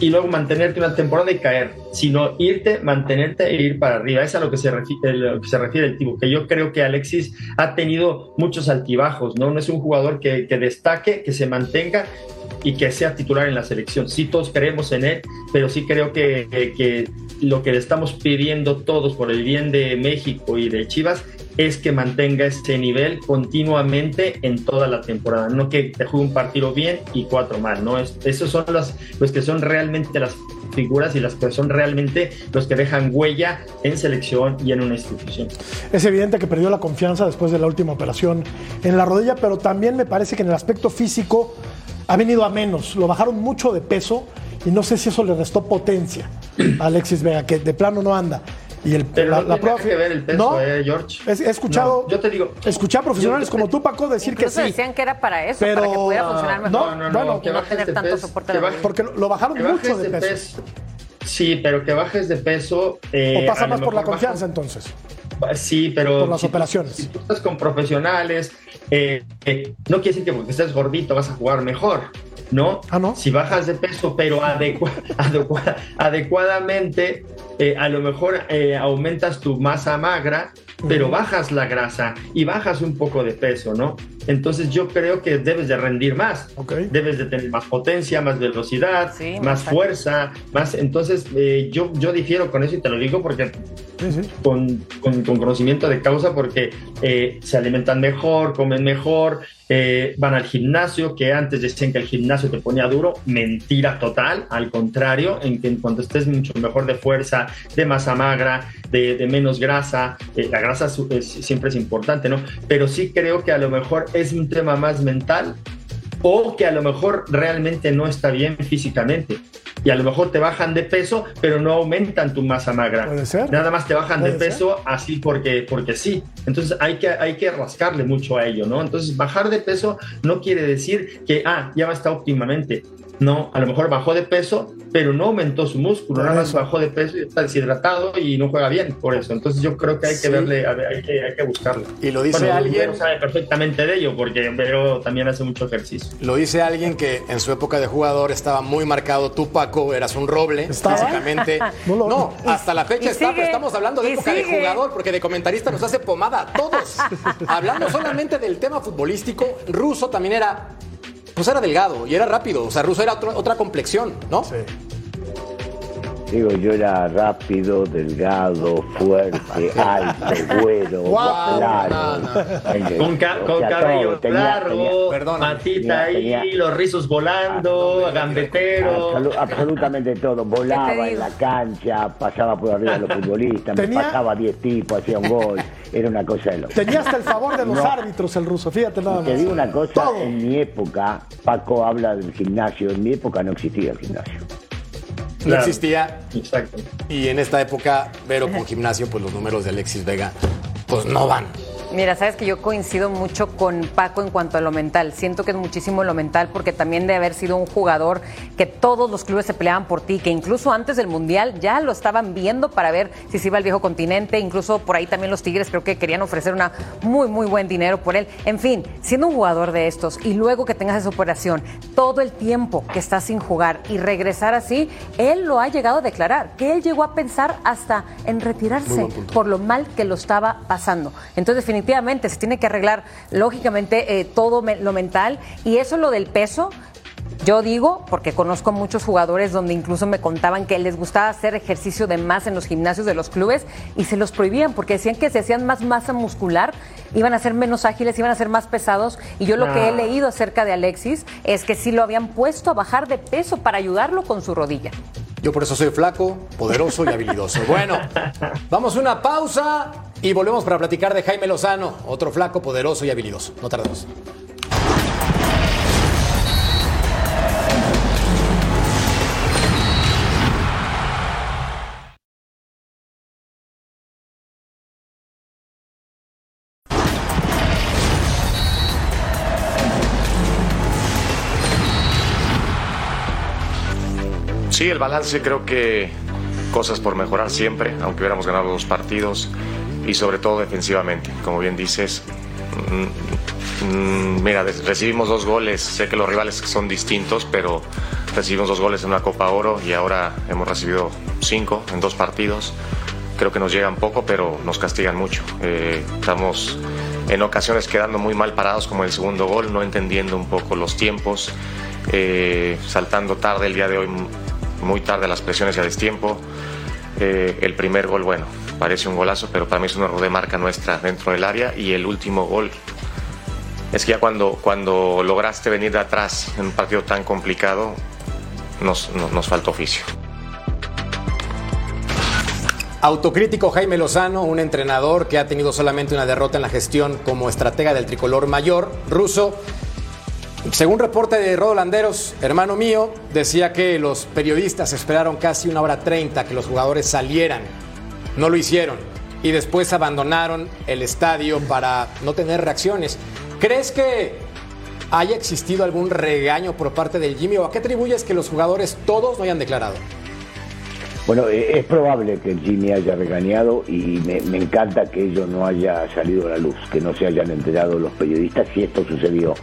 y luego mantenerte una temporada y caer, sino irte, mantenerte e ir para arriba. Es a lo que se refiere, lo que se refiere el Tibo, que yo creo que Alexis ha tenido muchos altibajos, ¿no? No es un jugador que, que destaque, que se mantenga y que sea titular en la selección. Sí, todos creemos en él, pero sí creo que, que, lo que le estamos pidiendo todos por el bien de México y de Chivas es que mantenga ese nivel continuamente en toda la temporada, no que te juegue un partido bien y cuatro mal, ¿no? Es, esos son los, los que son realmente las figuras y las que son realmente los que dejan huella en selección y en una institución. Es evidente que perdió la confianza después de la última operación en la rodilla, pero también me parece que en el aspecto físico ha venido a menos, lo bajaron mucho de peso y no sé si eso le restó potencia a Alexis Vega, que de plano no anda. Y el, Pero la, no que ver el peso, ¿no? eh, George. He, escuchado, yo te digo, escuché a profesionales como tú, Paco, decir que sí. decían que era para eso, para que pudiera funcionar mejor. No, no, no, bueno, que no tener tanto soporte de Porque lo bajaron mucho de peso. Sí, pero que bajes de peso. Eh, o pasa más por la confianza, entonces. Sí, pero. Por las operaciones. si tú estás con profesionales, eh, eh, no quiere decir que porque estés gordito vas a jugar mejor. ¿no? Ah, ¿no? Si bajas de peso, pero adecuadamente, eh, a lo mejor eh, aumentas tu masa magra, pero bajas la grasa y bajas un poco de peso, ¿no? Entonces yo creo que debes de rendir más, debes de tener más potencia, más velocidad, más fuerza, más... Entonces eh, yo, yo difiero con eso y te lo digo porque Con, con, conocimiento de causa porque se alimentan mejor, comen mejor, eh, van al gimnasio, que antes decían que el gimnasio te ponía duro, mentira total, al contrario, en que cuando estés mucho mejor de fuerza, de masa magra, de, menos grasa, eh, la grasa siempre es importante, ¿no? Pero sí creo que a lo mejor es un tema más mental o que a lo mejor realmente no está bien físicamente y a lo mejor te bajan de peso, pero no aumentan tu masa magra. Puede ser. Nada más te bajan de peso así porque, porque sí. Entonces hay que, hay que rascarle mucho a ello, ¿no? Entonces bajar de peso no quiere decir que, ah, ya va a estar óptimamente. No, a lo mejor bajó de peso, pero no aumentó su músculo, nada más bajó de peso y está deshidratado y no juega bien por eso. Entonces yo creo que hay que verle, hay que, hay que buscarlo. Y lo dice alguien. sabe perfectamente de ello, porque Vero también hace mucho ejercicio. Lo dice alguien que en su época de jugador estaba muy marcado. Tú, Paco, eras un roble, básicamente. no, hasta la fecha está, pero estamos hablando de época de jugador, porque de comentarista nos hace pomada a todos. Hablando solamente del tema futbolístico, Russo también era pues era delgado y era rápido. O sea, Russo era otra complexión, ¿no? Sí. Digo, yo era rápido, delgado, fuerte, alto, güero, Guapo. claro. Con, ca- O con sea, cabello todo, tenía- largo, Perdón, matita tenía- ahí, tenía- los rizos volando, gambetero. Absolu- absolutamente todo. Volaba en la cancha, pasaba por arriba de los futbolistas, me Tenía- pasaba 10 tipos, hacía un gol. Era una cosa de loco. Tenía hasta el favor de los No. árbitros el ruso, fíjate nada más. Te digo una cosa, Todo. en mi época, Paco habla del gimnasio, en mi época no existía el gimnasio. No existía. Exacto. Y en esta época, Vero con gimnasio, pues los números de Alexis Vega, pues no van. Mira, sabes que yo coincido mucho con Paco en cuanto a lo mental. Siento que es muchísimo lo mental porque también de haber sido un jugador que todos los clubes se peleaban por ti, que incluso antes del Mundial ya lo estaban viendo para ver si se iba al viejo continente. Incluso por ahí también los Tigres creo que querían ofrecer una muy, muy buen dinero por él. En fin, siendo un jugador de estos y luego que tengas esa operación, todo el tiempo que estás sin jugar y regresar así, él lo ha llegado a declarar, que él llegó a pensar hasta en retirarse por lo mal que lo estaba pasando. Entonces, definitivamente se tiene que arreglar, lógicamente, eh, todo me- lo mental. Y eso, lo del peso, yo digo, porque conozco muchos jugadores donde incluso me contaban que les gustaba hacer ejercicio de más en los gimnasios de los clubes y se los prohibían porque decían que si hacían más masa muscular iban a ser menos ágiles, iban a ser más pesados. Y yo lo que he leído acerca de Alexis es que sí lo habían puesto a bajar de peso para ayudarlo con su rodilla. Yo por eso soy flaco, poderoso y habilidoso. Bueno, vamos a una pausa y volvemos para platicar de Jaime Lozano, otro flaco, poderoso y habilidoso. No tardamos. Sí, el balance creo que cosas por mejorar siempre, aunque hubiéramos ganado dos partidos y sobre todo defensivamente, como bien dices. mm, mm, Mira, recibimos dos goles, sé que los rivales son distintos, pero recibimos dos goles en una Copa Oro y ahora hemos recibido cinco en dos partidos. Creo que nos llegan poco, pero nos castigan mucho. Eh, estamos en ocasiones quedando muy mal parados como el segundo gol, no entendiendo un poco los tiempos, eh, saltando tarde el día de hoy, muy tarde las presiones y a destiempo. Eh, el primer gol, bueno, parece un golazo, pero para mí es un error de marca nuestra dentro del área. Y el último gol, es que ya cuando, cuando lograste venir de atrás en un partido tan complicado, nos, nos, nos falta oficio. Autocrítico Jaime Lozano, un entrenador que ha tenido solamente una derrota en la gestión como estratega del tricolor mayor ruso. Según reporte de Rodolanderos, hermano mío, decía que los periodistas esperaron casi una hora treinta que los jugadores salieran. No lo hicieron y después abandonaron el estadio para no tener reacciones. ¿Crees que haya existido algún regaño por parte del Jimmy o a qué atribuyes que los jugadores todos no hayan declarado? Bueno, eh, es probable que el Jimmy haya regañado y me, me encanta que ello no haya salido a la luz, que no se hayan enterado los periodistas si esto sucedió.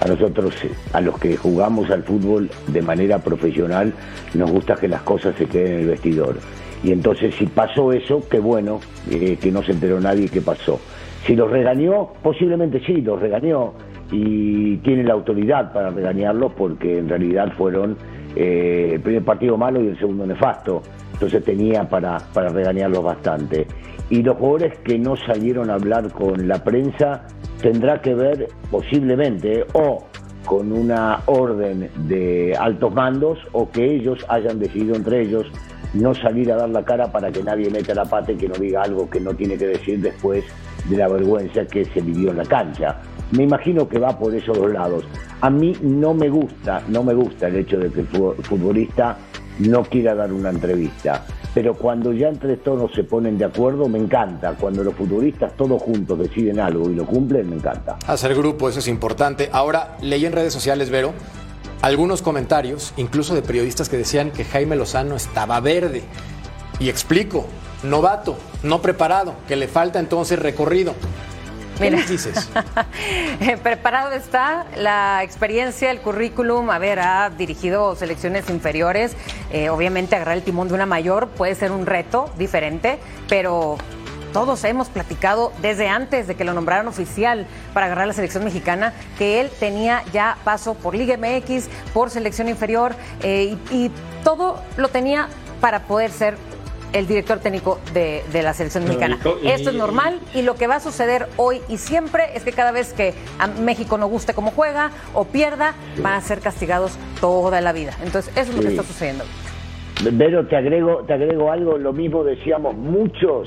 A nosotros, eh, a los que jugamos al fútbol de manera profesional, nos gusta que las cosas se queden en el vestidor. Y entonces si pasó eso, qué bueno, eh, que no se enteró nadie qué pasó. Si los regañó, posiblemente sí, los regañó y tiene la autoridad para regañarlos porque en realidad fueron eh, el primer partido malo y el segundo nefasto. Entonces tenía para, para regañarlos bastante. Y los jugadores que no salieron a hablar con la prensa tendrá que ver posiblemente o con una orden de altos mandos o que ellos hayan decidido entre ellos no salir a dar la cara para que nadie meta la pata y que no diga algo que no tiene que decir después de la vergüenza que se vivió en la cancha. Me imagino que va por esos dos lados. A mí no me gusta, no me gusta el hecho de que el fu- futbolista no quiera dar una entrevista. Pero cuando ya entre todos se ponen de acuerdo, me encanta. Cuando los futbolistas todos juntos deciden algo y lo cumplen, me encanta. Hacer grupo, eso es importante. Ahora, leí en redes sociales, Vero, algunos comentarios, incluso de periodistas que decían que Jaime Lozano estaba verde. Y explico, novato, no preparado, que le falta entonces recorrido. ¿Qué Mira. dices? Eh, Preparado está la experiencia, el currículum. A ver, ha dirigido selecciones inferiores. Eh, obviamente, agarrar el timón de una mayor puede ser un reto diferente, pero todos hemos platicado desde antes de que lo nombraran oficial para agarrar la selección mexicana que él tenía ya paso por Liga MX, por selección inferior eh, y, y todo lo tenía para poder ser el director técnico de, de la selección mexicana. y- Esto es normal y lo que va a suceder hoy y siempre es que cada vez que a México no guste cómo juega o pierda, van a ser castigados toda la vida. Entonces, eso es lo que Sí. está sucediendo. Pero te agrego, te agrego algo, lo mismo decíamos muchos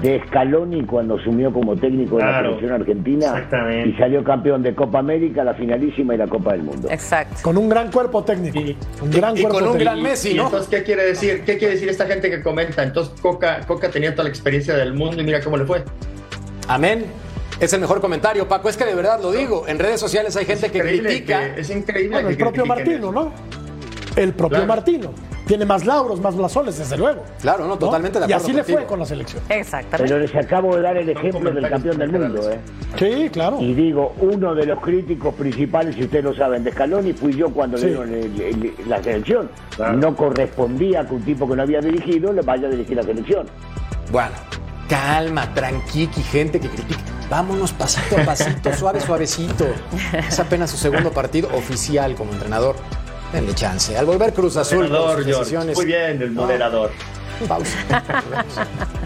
de Scaloni cuando asumió como técnico de la selección argentina exactamente. y salió campeón de Copa América, la finalísima y la Copa del Mundo. Exacto. Con un gran cuerpo técnico. Un gran y cuerpo con un técnico. gran Messi, ¿Y ¿no? entonces qué quiere decir? ¿Qué quiere decir esta gente que comenta? Entonces Coca, Coca tenía toda la experiencia del mundo y mira cómo le fue. Amén. Es el mejor comentario, Paco. Es que de verdad lo digo. En redes sociales hay gente que critica. que- es increíble Bueno, que el propio Martino, eso. ¿no? El propio Claro. Martino. Tiene más lauros, más blasones, desde luego. Claro, no, totalmente de Y acuerdo así le fue con la selección. Exactamente. Pero les acabo de dar el ejemplo del campeón del mundo, ¿eh? Sí, claro. Y digo, uno de los críticos principales, si ustedes lo saben, de Scaloni fui yo cuando Sí. le dieron el- el- la selección. Claro. No correspondía que un tipo que no había dirigido le vaya a dirigir la selección. Bueno, calma, tranquiqui, gente que critica. Vámonos pasito a pasito, suave, suavecito. Es apenas su segundo partido oficial como entrenador. Denle chance. Al volver Cruz Azul, Moderador. Muy bien, el moderador. Pausa.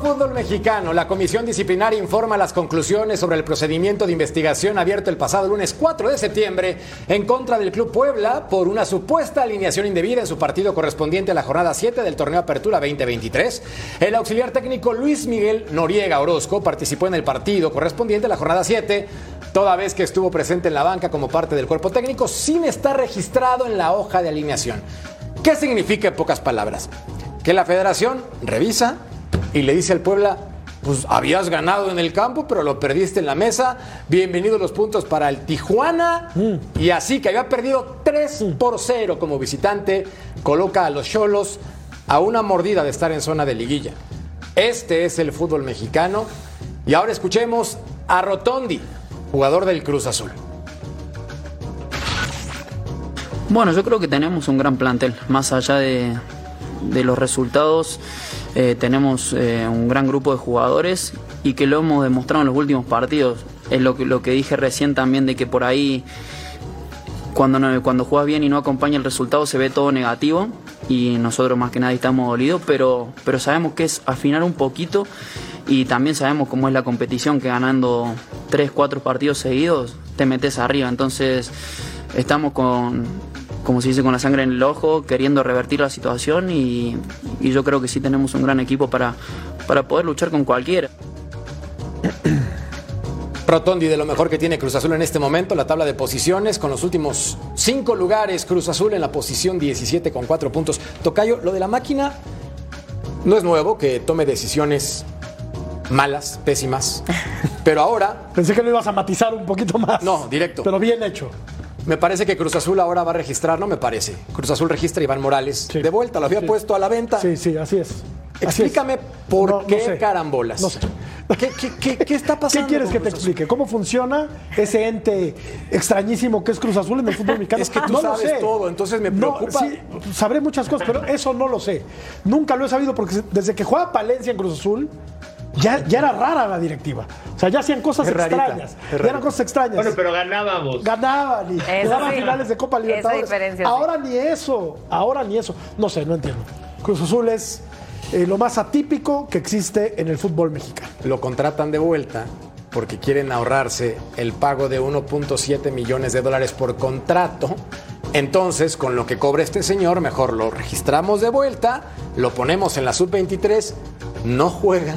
fútbol mexicano. La Comisión Disciplinaria informa las conclusiones sobre el procedimiento de investigación abierto el pasado lunes 4 de septiembre en contra del Club Puebla por una supuesta alineación indebida en su partido correspondiente a la jornada 7 del torneo Apertura 2023. El auxiliar técnico Luis Miguel Noriega Orozco participó en el partido correspondiente a la jornada 7, toda vez que estuvo presente en la banca como parte del cuerpo técnico sin estar registrado en la hoja de alineación. ¿Qué significa en pocas palabras? Que la federación revisa y le dice al Puebla, pues habías ganado en el campo, pero lo perdiste en la mesa. Bienvenidos los puntos para el Tijuana. Y así que había perdido 3 por 0 como visitante, coloca a los Cholos a una mordida de estar en zona de liguilla. Este es el fútbol mexicano. Y ahora escuchemos a Rotondi, jugador del Cruz Azul. Bueno, yo creo que tenemos un gran plantel, más allá de, de los resultados, eh, tenemos eh, un gran grupo de jugadores y que lo hemos demostrado en los últimos partidos. Es lo que, lo que dije recién también de que por ahí cuando, no- cuando juegas bien y no acompaña el resultado se ve todo negativo y nosotros más que nadie estamos dolidos, pero, pero sabemos que es afinar un poquito y también sabemos cómo es la competición, que ganando 3, 4 partidos seguidos te metes arriba, entonces estamos con, como se dice, con la sangre en el ojo, queriendo revertir la situación y, y yo creo que sí tenemos un gran equipo para, para poder luchar con cualquiera. Rotondi de lo mejor que tiene Cruz Azul en este momento, la tabla de posiciones con los últimos cinco lugares, Cruz Azul en la posición 17 con cuatro puntos. Tocayo, lo de la máquina no es nuevo que tome decisiones malas, pésimas, pero ahora Pensé que lo ibas a matizar un poquito más. No, directo. Pero bien hecho. Me parece que Cruz Azul ahora va a registrar, no me parece. Cruz Azul registra a Iván Morales Sí. de vuelta, lo había Sí. puesto a la venta. Sí, sí, así es. Así es. Explícame por No, no qué sé. carambolas. No sé. ¿Qué, qué- qué- qué está ¿Qué pasando? quieres con que te explique? ¿Cómo funciona ese ente extrañísimo que es Cruz Azul en el fútbol mexicano? Es que tú no lo sabes sé. todo, entonces me No, preocupa. sí, sabré muchas cosas, pero eso no lo sé. Nunca lo he sabido porque desde que juega Palencia en Cruz Azul, ya, ya era rara la directiva. O sea, ya hacían cosas Es rarita, extrañas. Ya eran cosas extrañas. Bueno, pero ganábamos. Ganaban y sí. finales de Copa Esa Libertadores. sí. ahora ni eso, ahora ni eso. No sé, no entiendo. Cruz Azul es eh, lo más atípico que existe en el fútbol mexicano. lo contratan de vuelta porque quieren ahorrarse el pago de 1.7 millones de dólares por contrato. Entonces, con lo que cobra este señor, mejor lo registramos de vuelta, lo ponemos en la sub-23, no juega.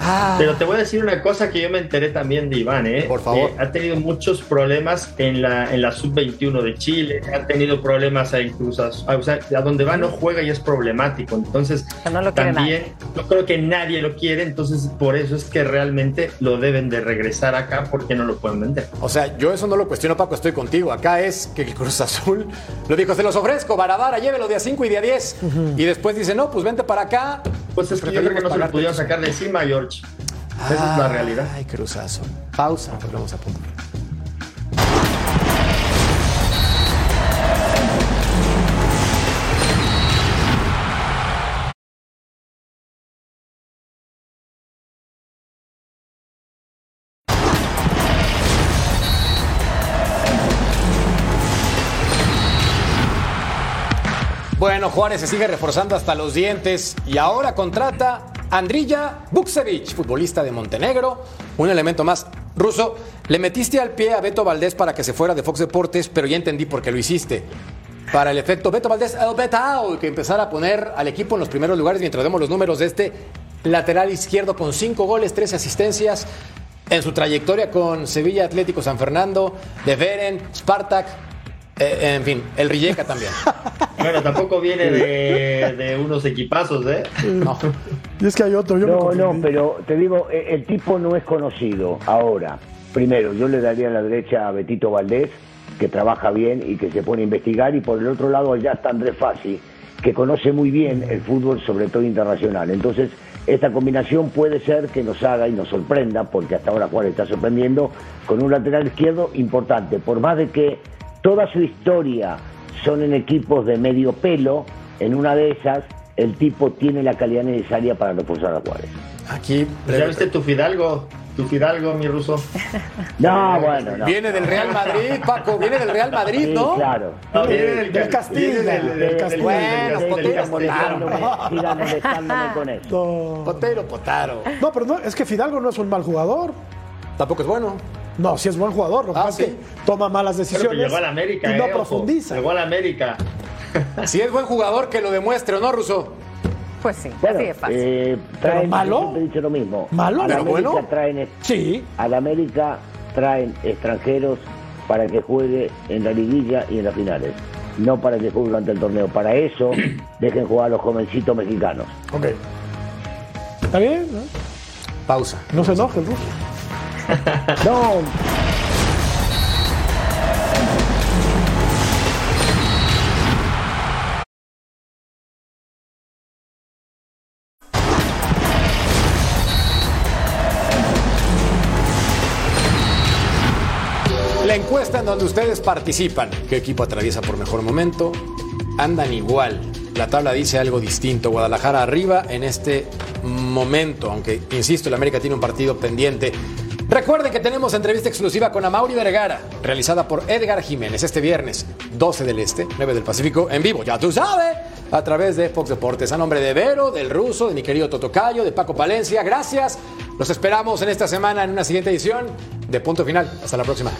Ah, Pero te voy a decir una cosa que yo me enteré también de Iván, ¿eh? Por favor. Eh, ha tenido muchos problemas en la, en la sub-21 de Chile, ha tenido problemas en Cruz Azul, o sea, a donde va no juega y es problemático. Entonces, no lo también, no creo que nadie lo quiere, entonces por eso es que realmente lo deben de regresar acá porque no lo pueden vender. O sea, yo eso no lo cuestiono, Paco, estoy contigo. Acá es que el Cruz Azul lo dijo, se los ofrezco, Barabara, llévelo de a 5 y de a 10. Y después dice, no, pues vente para acá. Pues es que yo creo que no se lo pudieron sacar de encima, George. Esa es la realidad. Ay, cruzazo. Pausa, volvemos a punto. Bueno, Juárez se sigue reforzando hasta los dientes y ahora contrata Andrija Buksevich, futbolista de Montenegro. Un elemento más. Ruso, le metiste al pie a Beto Valdés para que se fuera de Fox Deportes, pero ya entendí por qué lo hiciste. Para el efecto Beto Valdés, el Betao, que empezara a poner al equipo en los primeros lugares mientras vemos los números de este lateral izquierdo con cinco goles, tres asistencias en su trayectoria con Sevilla Atlético San Fernando, de Beren, Spartak, eh, en fin, el Rijeka también. Bueno, tampoco viene de, de unos equipazos, ¿eh? No. Y es que hay otro. Yo me No, no, pero te digo, eh, el tipo no es conocido. Ahora, primero, yo le daría a la derecha a Betito Valdés, que trabaja bien y que se pone a investigar, y por el otro lado ya está Andrés Fassi, que conoce muy bien el fútbol, sobre todo internacional. Entonces, esta combinación puede ser que nos haga y nos sorprenda, porque hasta ahora Juárez está sorprendiendo, con un lateral izquierdo importante. Por más de que toda su historia son en equipos de medio pelo, en una de esas el tipo tiene la calidad necesaria para reforzar a Juárez. Aquí. Pues ya viste tu Fidalgo, tu Fidalgo, mi ruso. No, bueno, no. Viene del Real Madrid, Paco, viene del Real Madrid, Sí, ¿no? claro. No, viene del, Del Castilla, del- del del- Castilla. Bueno, Potero, Potaro. Con eso. No. Potero, Potaro. No, pero no, es que Fidalgo no es un mal jugador. Tampoco es bueno. No, sí es buen jugador. Lo que Ah, pasa es que toma malas Pero decisiones llegó a la América, y no eh, ojo. profundiza. Llegó a la América. Si es buen jugador, que lo demuestre, ¿o no, Ruso? Pues sí, Bueno, así de fácil. eh, traen, malo? dicho lo mismo. ¿Malo? A la ¿Pero América bueno? traen, Sí. a la América traen extranjeros para que juegue en la liguilla y en las finales. No para que juegue durante el torneo. Para eso, dejen jugar a los jovencitos mexicanos. Ok. ¿Está bien? ¿no? Pausa. No se enoje el ruso. No, La encuesta en donde ustedes participan, ¿qué equipo atraviesa por mejor momento? Andan igual. La tabla dice algo distinto. Guadalajara arriba en este momento, aunque, insisto, el América tiene un partido pendiente. Recuerden que tenemos entrevista exclusiva con Amauri Vergara, realizada por Edgar Jiménez este viernes, 12 del Este, 9 del Pacífico, en vivo, ya tú sabes, a través de Fox Deportes. A nombre de Vero, del Ruso, de mi querido Totocayo, de Paco Palencia, gracias. Los esperamos en esta semana en una siguiente edición de Punto Final. Hasta la próxima.